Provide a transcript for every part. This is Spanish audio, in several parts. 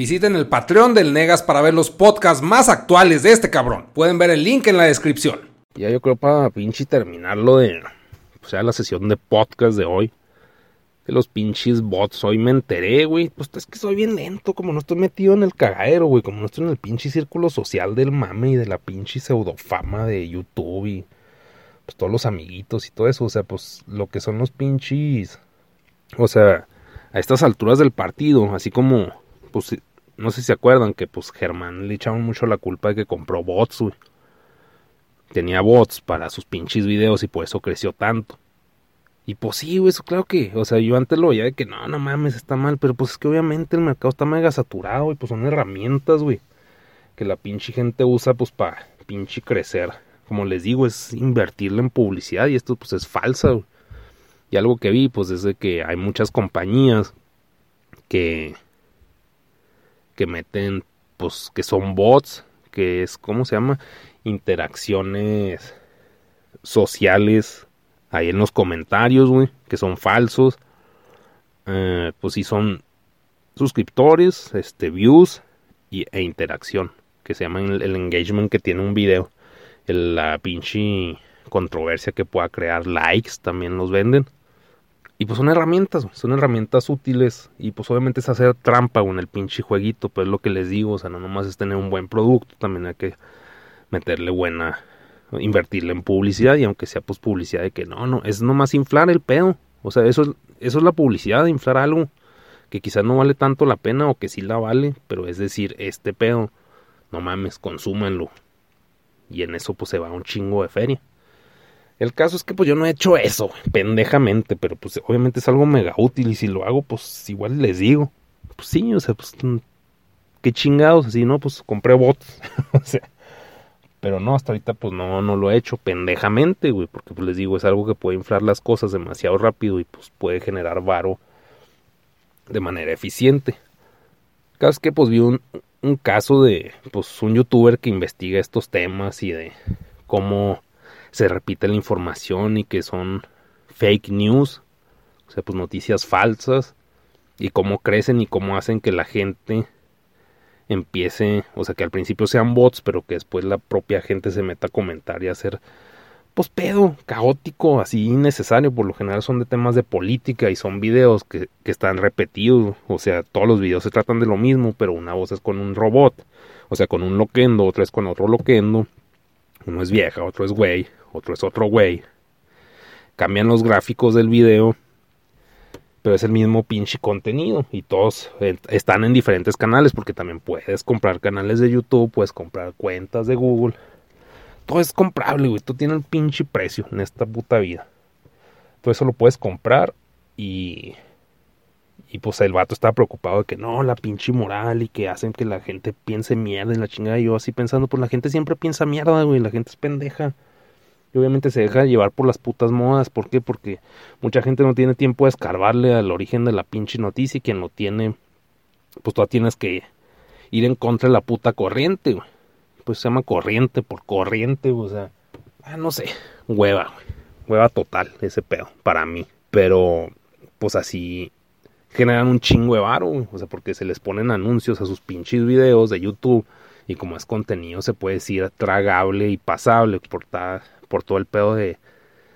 Visiten el Patreon del Negas para ver los podcasts más actuales de este cabrón. Pueden ver el link en la descripción. Ya yo creo para pinche terminarlo de, o sea, la sesión de podcast de hoy. Que los pinches bots, hoy me enteré, güey. Pues es que soy bien lento, como no estoy metido en el cagadero, güey. Como no estoy en el pinche círculo social del mame y de la pinche pseudofama de YouTube y pues todos los amiguitos y todo eso. O sea, pues lo que son los pinches. O sea, a estas alturas del partido, así como pues no sé si se acuerdan que pues Germán le echaban mucho la culpa de que compró bots, güey. Tenía bots para sus pinches videos y por eso creció tanto. Y pues sí, güey, eso claro que, o sea, yo antes lo veía de que no, no mames, está mal, pero pues es que obviamente el mercado está mega saturado y pues son herramientas, güey, que la pinche gente usa pues para pinche crecer. Como les digo, es invertirle en publicidad y esto pues es falsa, güey. Y algo que vi pues es de que hay muchas compañías que que meten, pues, que son bots, que es, ¿cómo se llama? Interacciones sociales ahí en los comentarios, güey, que son falsos. Eh, pues sí son suscriptores, este, views y, e interacción, que se llama el, engagement que tiene un video. la pinche controversia que pueda crear likes también los venden. Y pues son herramientas, son herramientas útiles. Y pues obviamente es hacer trampa en el pinche jueguito, pues es lo que les digo. O sea, no nomás es tener un buen producto, también hay que meterle buena, invertirle en publicidad. Y aunque sea pues publicidad de que no, no, es nomás inflar el pedo. O sea, eso, eso es la publicidad, inflar algo que quizás no vale tanto la pena o que sí la vale, pero es decir, este pedo, no mames, consúmenlo. Y en eso pues se va un chingo de feria. El caso es que pues yo no he hecho eso, pendejamente, pero pues obviamente es algo mega útil y si lo hago pues igual les digo. Pues sí, o sea, pues mm, qué chingados, así, ¿no? Pues compré bots, o sea, pero no, hasta ahorita pues no, no lo he hecho pendejamente, güey, porque pues les digo, es algo que puede inflar las cosas demasiado rápido y pues puede generar varo de manera eficiente. Caso es que pues vi un, un caso de pues un youtuber que investiga estos temas y de cómo se repite la información y que son fake news, o sea, pues noticias falsas, y cómo crecen y cómo hacen que la gente empiece, o sea, que al principio sean bots, pero que después la propia gente se meta a comentar y a hacer, pues pedo, caótico, así innecesario, por lo general son de temas de política y son videos que, que están repetidos, o sea, todos los videos se tratan de lo mismo, pero una voz es con un robot, o sea, con un loquendo, otra es con otro loquendo, uno es vieja, otro es güey, otro es otro güey. Cambian los gráficos del video, pero es el mismo pinche contenido y todos están en diferentes canales porque también puedes comprar canales de YouTube, puedes comprar cuentas de Google. Todo es comprable, güey. Tú tienes el pinche precio en esta puta vida. Todo eso lo puedes comprar y y pues el vato estaba preocupado de que no, la pinche moral y que hacen que la gente piense mierda en la chingada. Y yo así pensando, pues la gente siempre piensa mierda, güey, la gente es pendeja. Y obviamente se deja llevar por las putas modas. ¿Por qué? Porque mucha gente no tiene tiempo de escarbarle al origen de la pinche noticia y quien lo tiene, pues tú tienes que ir en contra de la puta corriente, güey. Pues se llama corriente por corriente, o sea, ah, no sé, hueva, güey. Hueva total ese pedo, para mí. Pero, pues así generan un chingo de varo, o sea, porque se les ponen anuncios a sus pinches videos de YouTube y como es contenido se puede decir tragable y pasable por, por todo el pedo de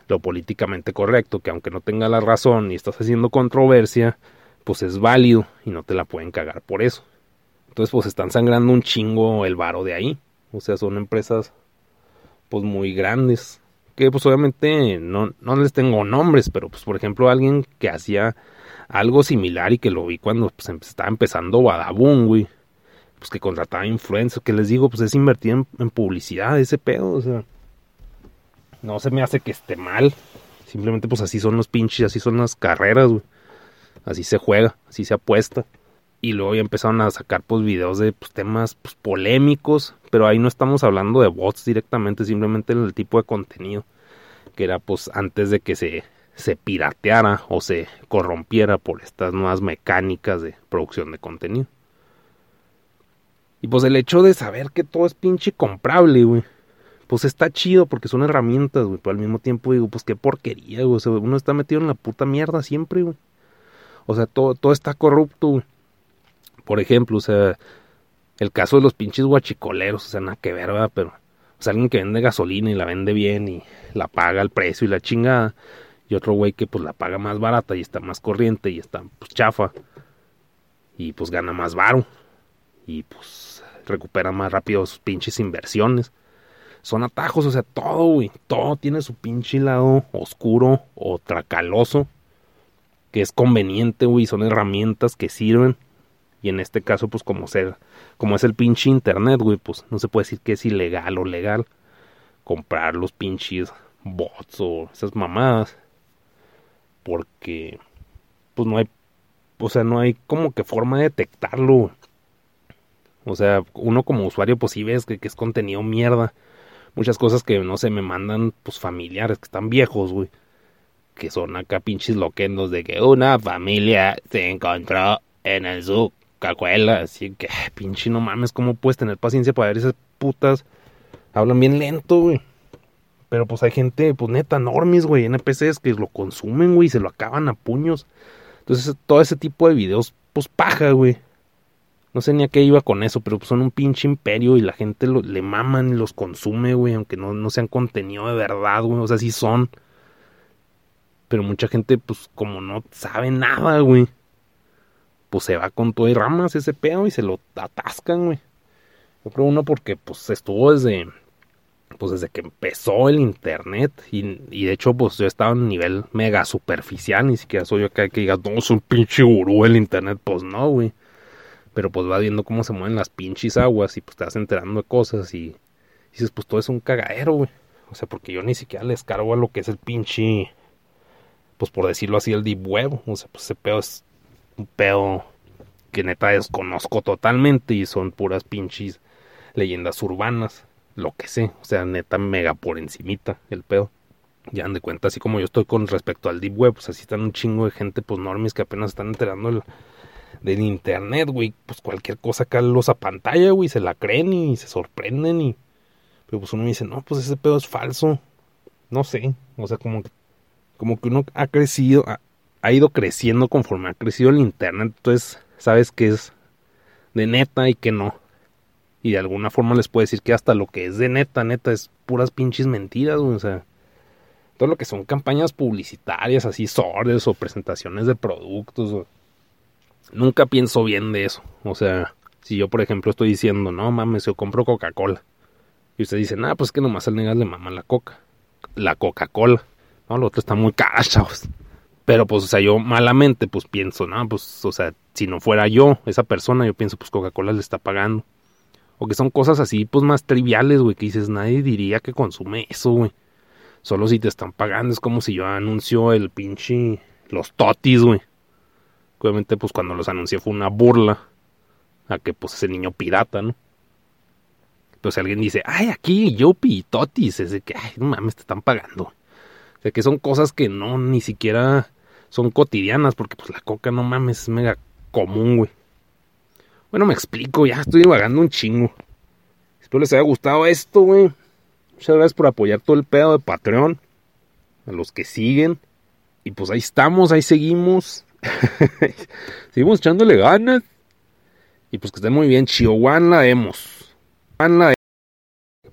lo políticamente correcto, que aunque no tenga la razón y estás haciendo controversia, pues es válido y no te la pueden cagar por eso. Entonces pues están sangrando un chingo el varo de ahí. O sea, son empresas pues muy grandes. Que pues obviamente no, no les tengo nombres, pero pues por ejemplo alguien que hacía algo similar y que lo vi cuando pues, estaba empezando Badabun, güey. Pues que contrataba influencers, que les digo, pues es invertir en, en publicidad, ese pedo, o sea no se me hace que esté mal. Simplemente pues así son los pinches, así son las carreras, güey. Así se juega, así se apuesta. Y luego ya empezaron a sacar pues videos de pues, temas pues, polémicos, pero ahí no estamos hablando de bots directamente, simplemente el tipo de contenido que era pues antes de que se, se pirateara o se corrompiera por estas nuevas mecánicas de producción de contenido. Y pues el hecho de saber que todo es pinche comprable, güey pues está chido porque son herramientas, güey, pero al mismo tiempo digo, pues qué porquería, güey, uno está metido en la puta mierda siempre, güey. O sea, todo, todo está corrupto. Por ejemplo, o sea, el caso de los pinches guachicoleros, o sea, nada que ver, ¿verdad? Pero, sea, alguien que vende gasolina y la vende bien y la paga al precio y la chingada. Y otro güey que pues la paga más barata y está más corriente y está pues chafa. Y pues gana más varo. Y pues recupera más rápido sus pinches inversiones. Son atajos, o sea, todo, güey. Todo tiene su pinche lado oscuro o tracaloso. Que es conveniente, güey. Son herramientas que sirven. Y en este caso, pues como ser, como es el pinche internet, güey, pues no se puede decir que es ilegal o legal comprar los pinches bots o esas mamadas. Porque, pues no hay, o sea, no hay como que forma de detectarlo. O sea, uno como usuario, pues sí ves que, que es contenido mierda. Muchas cosas que, no sé, me mandan, pues familiares que están viejos, güey. Que son acá pinches loquendos de que una familia se encontró en el zoo cacuela, así que, pinche no mames, ¿cómo puedes tener paciencia para ver esas putas? Hablan bien lento, güey. Pero pues hay gente, pues neta, normis, güey, NPCs que lo consumen, güey, y se lo acaban a puños. Entonces, todo ese tipo de videos, pues paja, güey. No sé ni a qué iba con eso, pero pues son un pinche imperio y la gente lo, le maman y los consume, güey, aunque no, no sean contenido de verdad, güey. O sea, sí son. Pero mucha gente, pues como no sabe nada, güey pues se va con todo y ramas ese pedo y se lo atascan, güey. Yo creo uno porque pues estuvo desde pues desde que empezó el internet y, y de hecho pues yo estaba en nivel mega superficial, ni siquiera soy yo que diga, no, soy un pinche gurú el internet, pues no, güey. Pero pues va viendo cómo se mueven las pinches aguas y pues te vas enterando de cosas y, y dices, pues todo es un cagadero, güey. O sea, porque yo ni siquiera les cargo a lo que es el pinche, pues por decirlo así, el deep web. O sea, pues ese pedo es un pedo que neta desconozco totalmente y son puras pinches leyendas urbanas, lo que sé, o sea, neta mega por encimita el pedo. Ya dan de cuenta, así como yo estoy con respecto al Deep Web, pues así están un chingo de gente, pues normis que apenas están enterando del internet, güey. Pues cualquier cosa acá los a pantalla, güey, se la creen y se sorprenden y... Pero pues uno dice, no, pues ese pedo es falso. No sé, o sea, como, como que uno ha crecido, ido creciendo conforme ha crecido el internet, entonces sabes que es de neta y que no. Y de alguna forma les puedo decir que hasta lo que es de neta, neta, es puras pinches mentiras, o sea, todo lo que son campañas publicitarias, así sordes o presentaciones de productos, nunca pienso bien de eso. O sea, si yo, por ejemplo, estoy diciendo, no mames, yo compro Coca-Cola, y usted dice, nada, pues que nomás al negas le mama la coca, la Coca-Cola, no, lo otro está muy caro. Pero pues, o sea, yo malamente pues pienso, no, pues, o sea, si no fuera yo, esa persona, yo pienso, pues Coca-Cola le está pagando. O que son cosas así, pues más triviales, güey, que dices, nadie diría que consume eso, güey. Solo si te están pagando, es como si yo anuncio el pinche, los totis, güey. Obviamente, pues cuando los anuncié fue una burla a que pues ese niño pirata, ¿no? Entonces alguien dice, ay, aquí, Yopi, totis, es de que, ay, no mames, te están pagando. O sea, que son cosas que no, ni siquiera son cotidianas, porque pues la coca, no mames, es mega común, güey. Bueno, me explico, ya estoy vagando un chingo. Espero les haya gustado esto, güey. Muchas gracias por apoyar todo el pedo de Patreon. A los que siguen. Y pues ahí estamos, ahí seguimos. seguimos echándole ganas. Y pues que estén muy bien. Chihuahua la vemos. la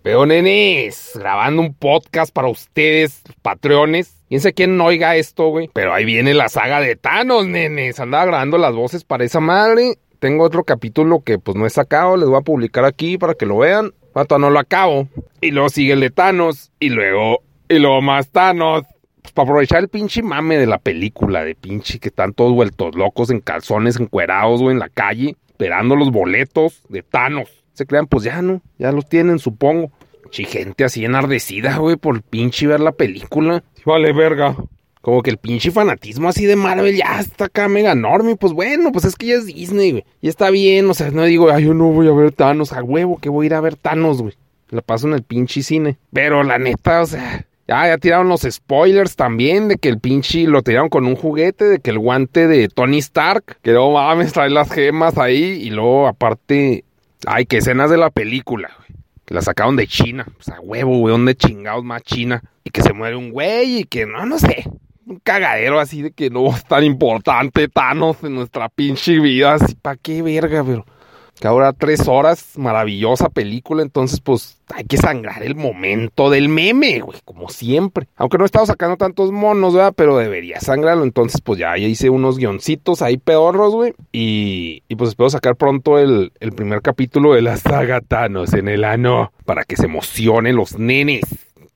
Veo, nenes, grabando un podcast para ustedes, patreones. Quién sé quién oiga esto, güey. Pero ahí viene la saga de Thanos, nenes. Andaba grabando las voces para esa madre. Tengo otro capítulo que pues no he sacado. Les voy a publicar aquí para que lo vean. Pato, no lo acabo. Y luego sigue el de Thanos. Y luego, y luego más Thanos. Pues para aprovechar el pinche mame de la película, de pinche que están todos vueltos locos en calzones, encuerados, güey, en la calle, esperando los boletos de Thanos se crean, pues ya no, ya los tienen, supongo. Chi gente así enardecida, güey, por el pinche ver la película. Vale, verga. Como que el pinche fanatismo así de Marvel ya está acá mega enorme. Pues bueno, pues es que ya es Disney, güey. Y está bien, o sea, no digo, ay, yo no voy a ver Thanos, a huevo que voy a ir a ver Thanos, güey. La paso en el pinche cine. Pero la neta, o sea, ya, ya tiraron los spoilers también de que el pinche lo tiraron con un juguete, de que el guante de Tony Stark, que no mames, trae las gemas ahí. Y luego, aparte, Ay, que escenas de la película, güey. Que la sacaron de China. O sea, huevo, güey, ¿dónde chingados más China? Y que se muere un güey y que no, no sé. un cagadero así de que no es tan importante Thanos en nuestra pinche vida. Así, ¿para qué verga? Pero que ahora tres horas, maravillosa película, entonces pues hay que sangrar el momento del meme, güey, como siempre. Aunque no he estado sacando tantos monos, ¿verdad? Pero debería sangrarlo, entonces pues ya, ya hice unos guioncitos ahí pedorros, güey, y, y, pues espero sacar pronto el, el primer capítulo de la saga Thanos en el ano, para que se emocionen los nenes.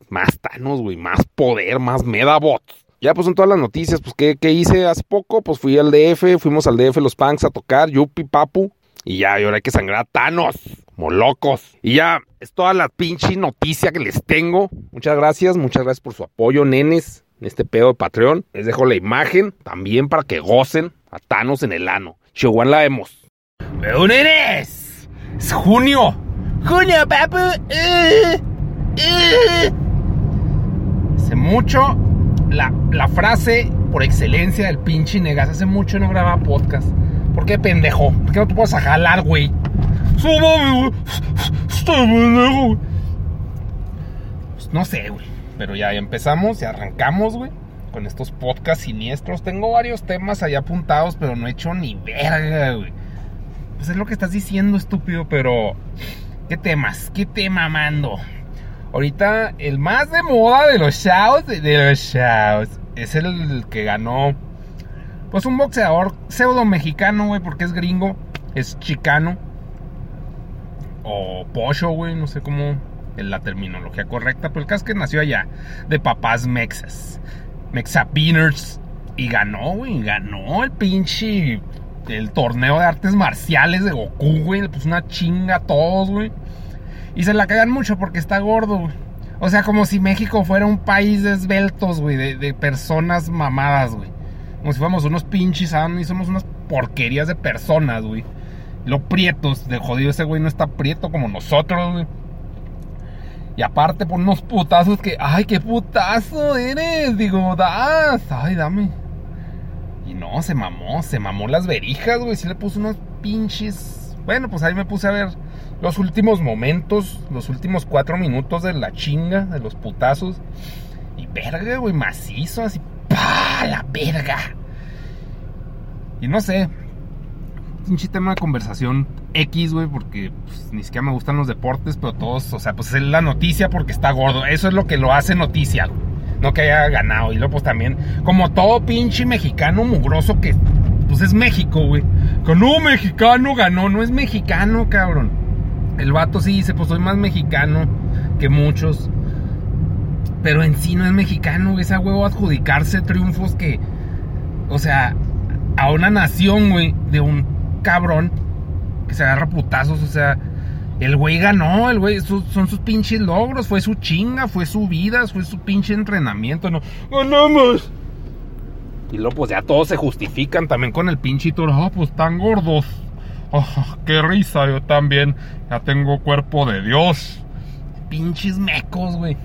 Más Thanos, güey, más poder, más Medabots. Ya pues son todas las noticias, pues ¿qué, ¿qué, hice hace poco? Pues fui al DF, fuimos al DF los punks a tocar, Yupi, Papu, y ya, ahora hay que sangrar a Thanos, como locos. Y ya, es toda la pinche noticia que les tengo. Muchas gracias, muchas gracias por su apoyo, nenes, en este pedo de Patreon. Les dejo la imagen también para que gocen a Thanos en el ano. Chihuahua la vemos. ¡Pero nenes! ¡Es junio! ¡Junio, papu! Uh, uh. Hace mucho, la, la frase por excelencia del pinche Negas, hace mucho no grababa podcast. ¿Por qué pendejo? ¿Por qué no te puedes a jalar, güey? Pues no sé, güey. Pero ya empezamos y arrancamos, güey. Con estos podcasts siniestros. Tengo varios temas allá apuntados, pero no he hecho ni verga, güey. Pues es lo que estás diciendo, estúpido, pero. ¿Qué temas? ¿Qué tema mando? Ahorita el más de moda de los shows, de los shows, es el que ganó pues un boxeador pseudo mexicano, güey, porque es gringo, es chicano. O pocho, güey, no sé cómo es la terminología correcta, pero el caso es que nació allá, de papás mexas, mexapiners, y ganó, güey, ganó el pinche, el torneo de artes marciales de Goku, güey, le puso una chinga a todos, güey. Y se la cagan mucho porque está gordo, güey. O sea, como si México fuera un país de esbeltos, güey, de, de personas mamadas, güey como si fuéramos unos pinches y somos unas porquerías de personas, güey. Lo prietos, de jodido ese güey no está prieto como nosotros, güey. Y aparte por unos putazos que, ay, qué putazo eres, digo, das, ay, dame. Y no, se mamó, se mamó las verijas, güey, sí le puso unos pinches... Bueno, pues ahí me puse a ver los últimos momentos, los últimos cuatro minutos de la chinga, de los putazos. Y verga, güey, macizo, así ¡Pah! La verga. Y no sé. Pinche tema de conversación X, güey, porque pues, ni siquiera me gustan los deportes, pero todos, o sea, pues es la noticia porque está gordo. Eso es lo que lo hace noticia. No que haya ganado. Y luego, pues también, como todo pinche mexicano mugroso que, pues es México, güey. Que no, mexicano ganó, no es mexicano, cabrón. El vato sí dice, pues soy más mexicano que muchos. Pero en sí no es mexicano, esa huevo adjudicarse triunfos que, o sea, a una nación, güey, de un cabrón que se agarra putazos, o sea, el güey ganó, el güey, son sus pinches logros, fue su chinga, fue su vida, fue su pinche entrenamiento, no, ganamos. Y luego, pues ya todos se justifican también con el pinche toro, oh, pues tan gordos. Oh, qué risa, yo también, ya tengo cuerpo de Dios. Pinches mecos, güey.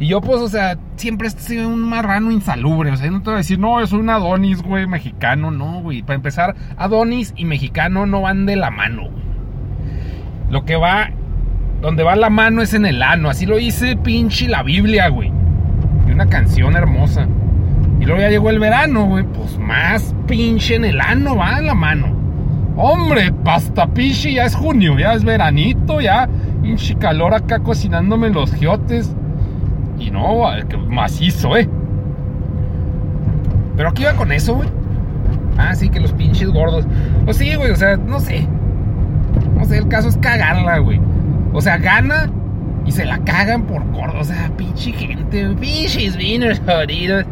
Y yo, pues, o sea, siempre he sido un marrano insalubre. O sea, no te voy a decir, no, soy un Adonis, güey, mexicano. No, güey. Para empezar, Adonis y mexicano no van de la mano. Lo que va, donde va la mano es en el ano. Así lo dice pinche la Biblia, güey. Y una canción hermosa. Y luego ya llegó el verano, güey. Pues más pinche en el ano va la mano. Hombre, pasta pinche, ya es junio, ya es veranito, ya pinche calor acá cocinándome los giotes. Y no, macizo, ¿eh? Pero aquí iba con eso, güey. Ah, sí, que los pinches gordos. Pues sí, güey, o sea, no sé. No sé, el caso es cagarla, güey. O sea, gana y se la cagan por gordo. O sea, pinche gente, pinches vinos jodidos.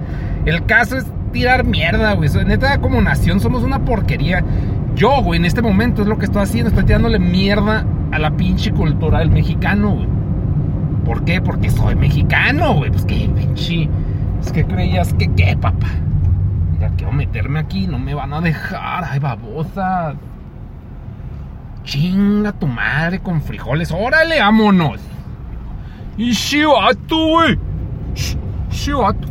El caso es tirar mierda, güey. Neta, como nación somos una porquería. Yo, güey, en este momento es lo que estoy haciendo. Estoy tirándole mierda a la pinche cultura del mexicano, güey. ¿Por qué? Porque soy mexicano, güey. Pues qué pinche. Es que creías que qué, papá. Ya quiero meterme aquí, no me van a dejar. Ay, babosa. Chinga tu madre con frijoles. Órale, vámonos. Y chivato, güey. Chivato.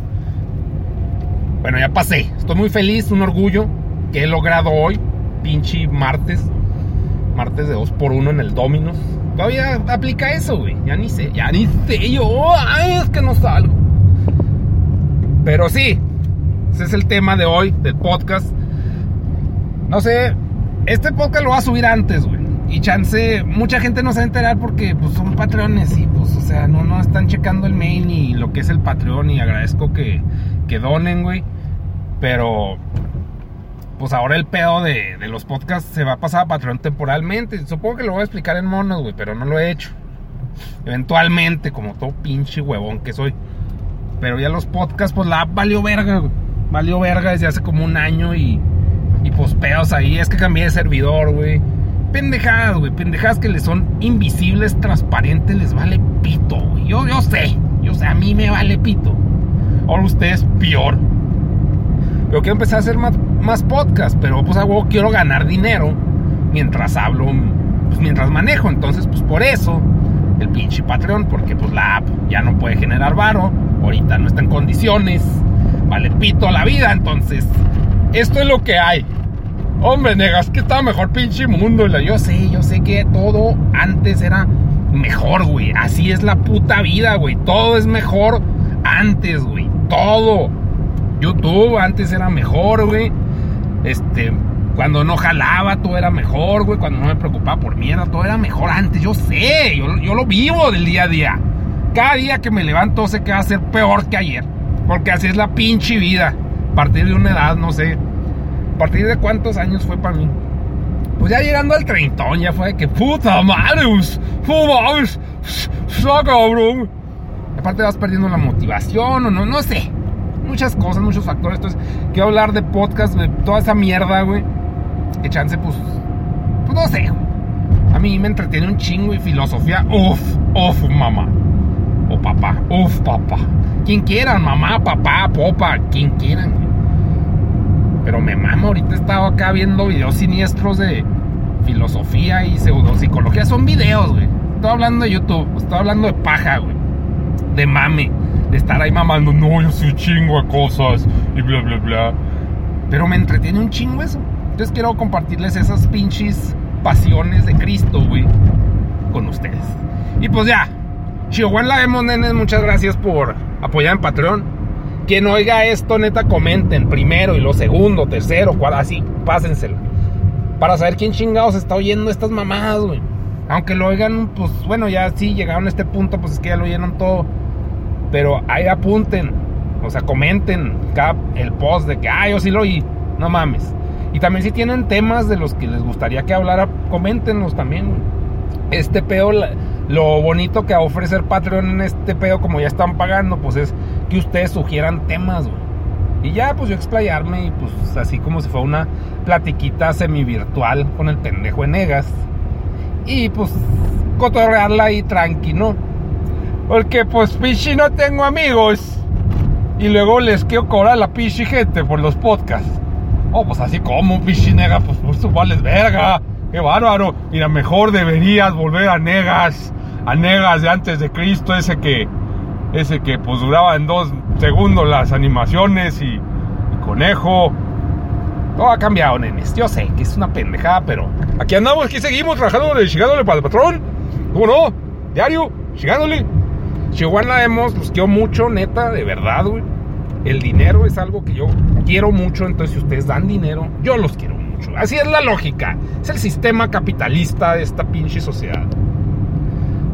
Bueno, ya pasé. Estoy muy feliz, un orgullo que he logrado hoy. Pinche martes. Martes de 2 por 1 en el Dominos. Todavía aplica eso, güey. Ya ni sé, ya ni sé yo. Ay, es que no salgo. Pero sí, Ese es el tema de hoy, del podcast. No sé, este podcast lo va a subir antes, güey. Y chance, mucha gente no se va a enterar porque pues son patrones y pues, o sea, no, no están checando el mail ni lo que es el Patreon y agradezco que, que donen, güey. Pero, pues ahora el pedo de, de, los podcasts se va a pasar a Patreon temporalmente. Supongo que lo voy a explicar en monos, güey, pero no lo he hecho. Eventualmente, como todo pinche huevón que soy. Pero ya los podcasts, pues la valió verga, güey. Valió verga desde hace como un año y, y pues pedos ahí. Es que cambié de servidor, güey pendejadas, güey, pendejadas que les son invisibles, transparentes, les vale pito, güey. Yo, yo sé, yo sé, a mí me vale pito. Ahora ustedes peor. Pero quiero empezar a hacer más, más podcast, pero pues algo quiero ganar dinero mientras hablo, pues mientras manejo. Entonces, pues por eso el pinche Patreon, porque pues la app ya no puede generar varo, ahorita no está en condiciones, vale pito la vida, entonces esto es lo que hay. Hombre, negas que estaba mejor pinche mundo. Yo sé, yo sé que todo antes era mejor, güey. Así es la puta vida, güey. Todo es mejor antes, güey. Todo. YouTube antes era mejor, güey. Este, cuando no jalaba, todo era mejor, güey. Cuando no me preocupaba por mierda, todo era mejor antes. Yo sé, yo, yo lo vivo del día a día. Cada día que me levanto sé que va a ser peor que ayer. Porque así es la pinche vida. A partir de una edad, no sé, ¿A partir de cuántos años fue para mí? Pues ya llegando al treintón, ya fue de que puta madre, pues, mames, cabrón. Aparte vas perdiendo la motivación o no, no sé. Muchas cosas, muchos factores. Entonces, quiero hablar de podcast, de toda esa mierda, güey. Que chance, pues, pues no sé. A mí me entretiene un chingo y filosofía. Uf, uf, mamá. O papá, uf, papá. Quien quieran, mamá, papá, popa, quien quieran. Pero me mamo, ahorita he estado acá viendo videos siniestros de filosofía y pseudopsicología. Son videos, güey. Estoy hablando de YouTube, estoy hablando de paja, güey. De mame. De estar ahí mamando, no, yo soy chingo a cosas y bla, bla, bla. Pero me entretiene un chingo eso. Entonces quiero compartirles esas pinches pasiones de Cristo, güey, con ustedes. Y pues ya, Chihuahua la vemos, nenes. Muchas gracias por apoyar en Patreon. Quien oiga esto, neta, comenten primero y lo segundo, tercero, cual, así, pásenselo. Para saber quién chingados está oyendo estas mamadas, güey. Aunque lo oigan, pues bueno, ya sí llegaron a este punto, pues es que ya lo oyeron todo. Pero ahí apunten, o sea, comenten cada, el post de que, ah, yo sí lo oí, no mames. Y también si tienen temas de los que les gustaría que hablara, coméntenlos también. Este pedo, lo bonito que ofrecer Patreon en este pedo, como ya están pagando, pues es que ustedes sugieran temas, güey. Y ya, pues yo explayarme y pues así como si fuera una platiquita semi-virtual con el pendejo Enegas. Y pues cotorrearla ahí tranqui, ¿no? Porque pues pichi no tengo amigos. Y luego les quiero cobrar la pichi gente por los podcasts. Oh, pues así como, pichi nega, pues por su vales verga. Qué bárbaro. Mira, mejor deberías volver a Negas. A Negas de antes de Cristo, ese que ese que pues duraba en dos segundos las animaciones y, conejo. Todo ha cambiado, nenes. Yo sé que es una pendejada, pero aquí andamos, aquí seguimos trabajando, llegándole para el patrón. ¿Cómo no? Diario, llegándole. Chihuahua hemos, los quiero mucho, neta, de verdad, güey. El dinero es algo que yo quiero mucho, entonces si ustedes dan dinero, yo los quiero mucho. Así es la lógica. Es el sistema capitalista de esta pinche sociedad.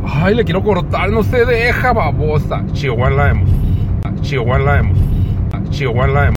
Ay, le quiero cortar, no se deja, babosa. Chihuahua hemos. Chihuahua hemos. Chihuahua hemos.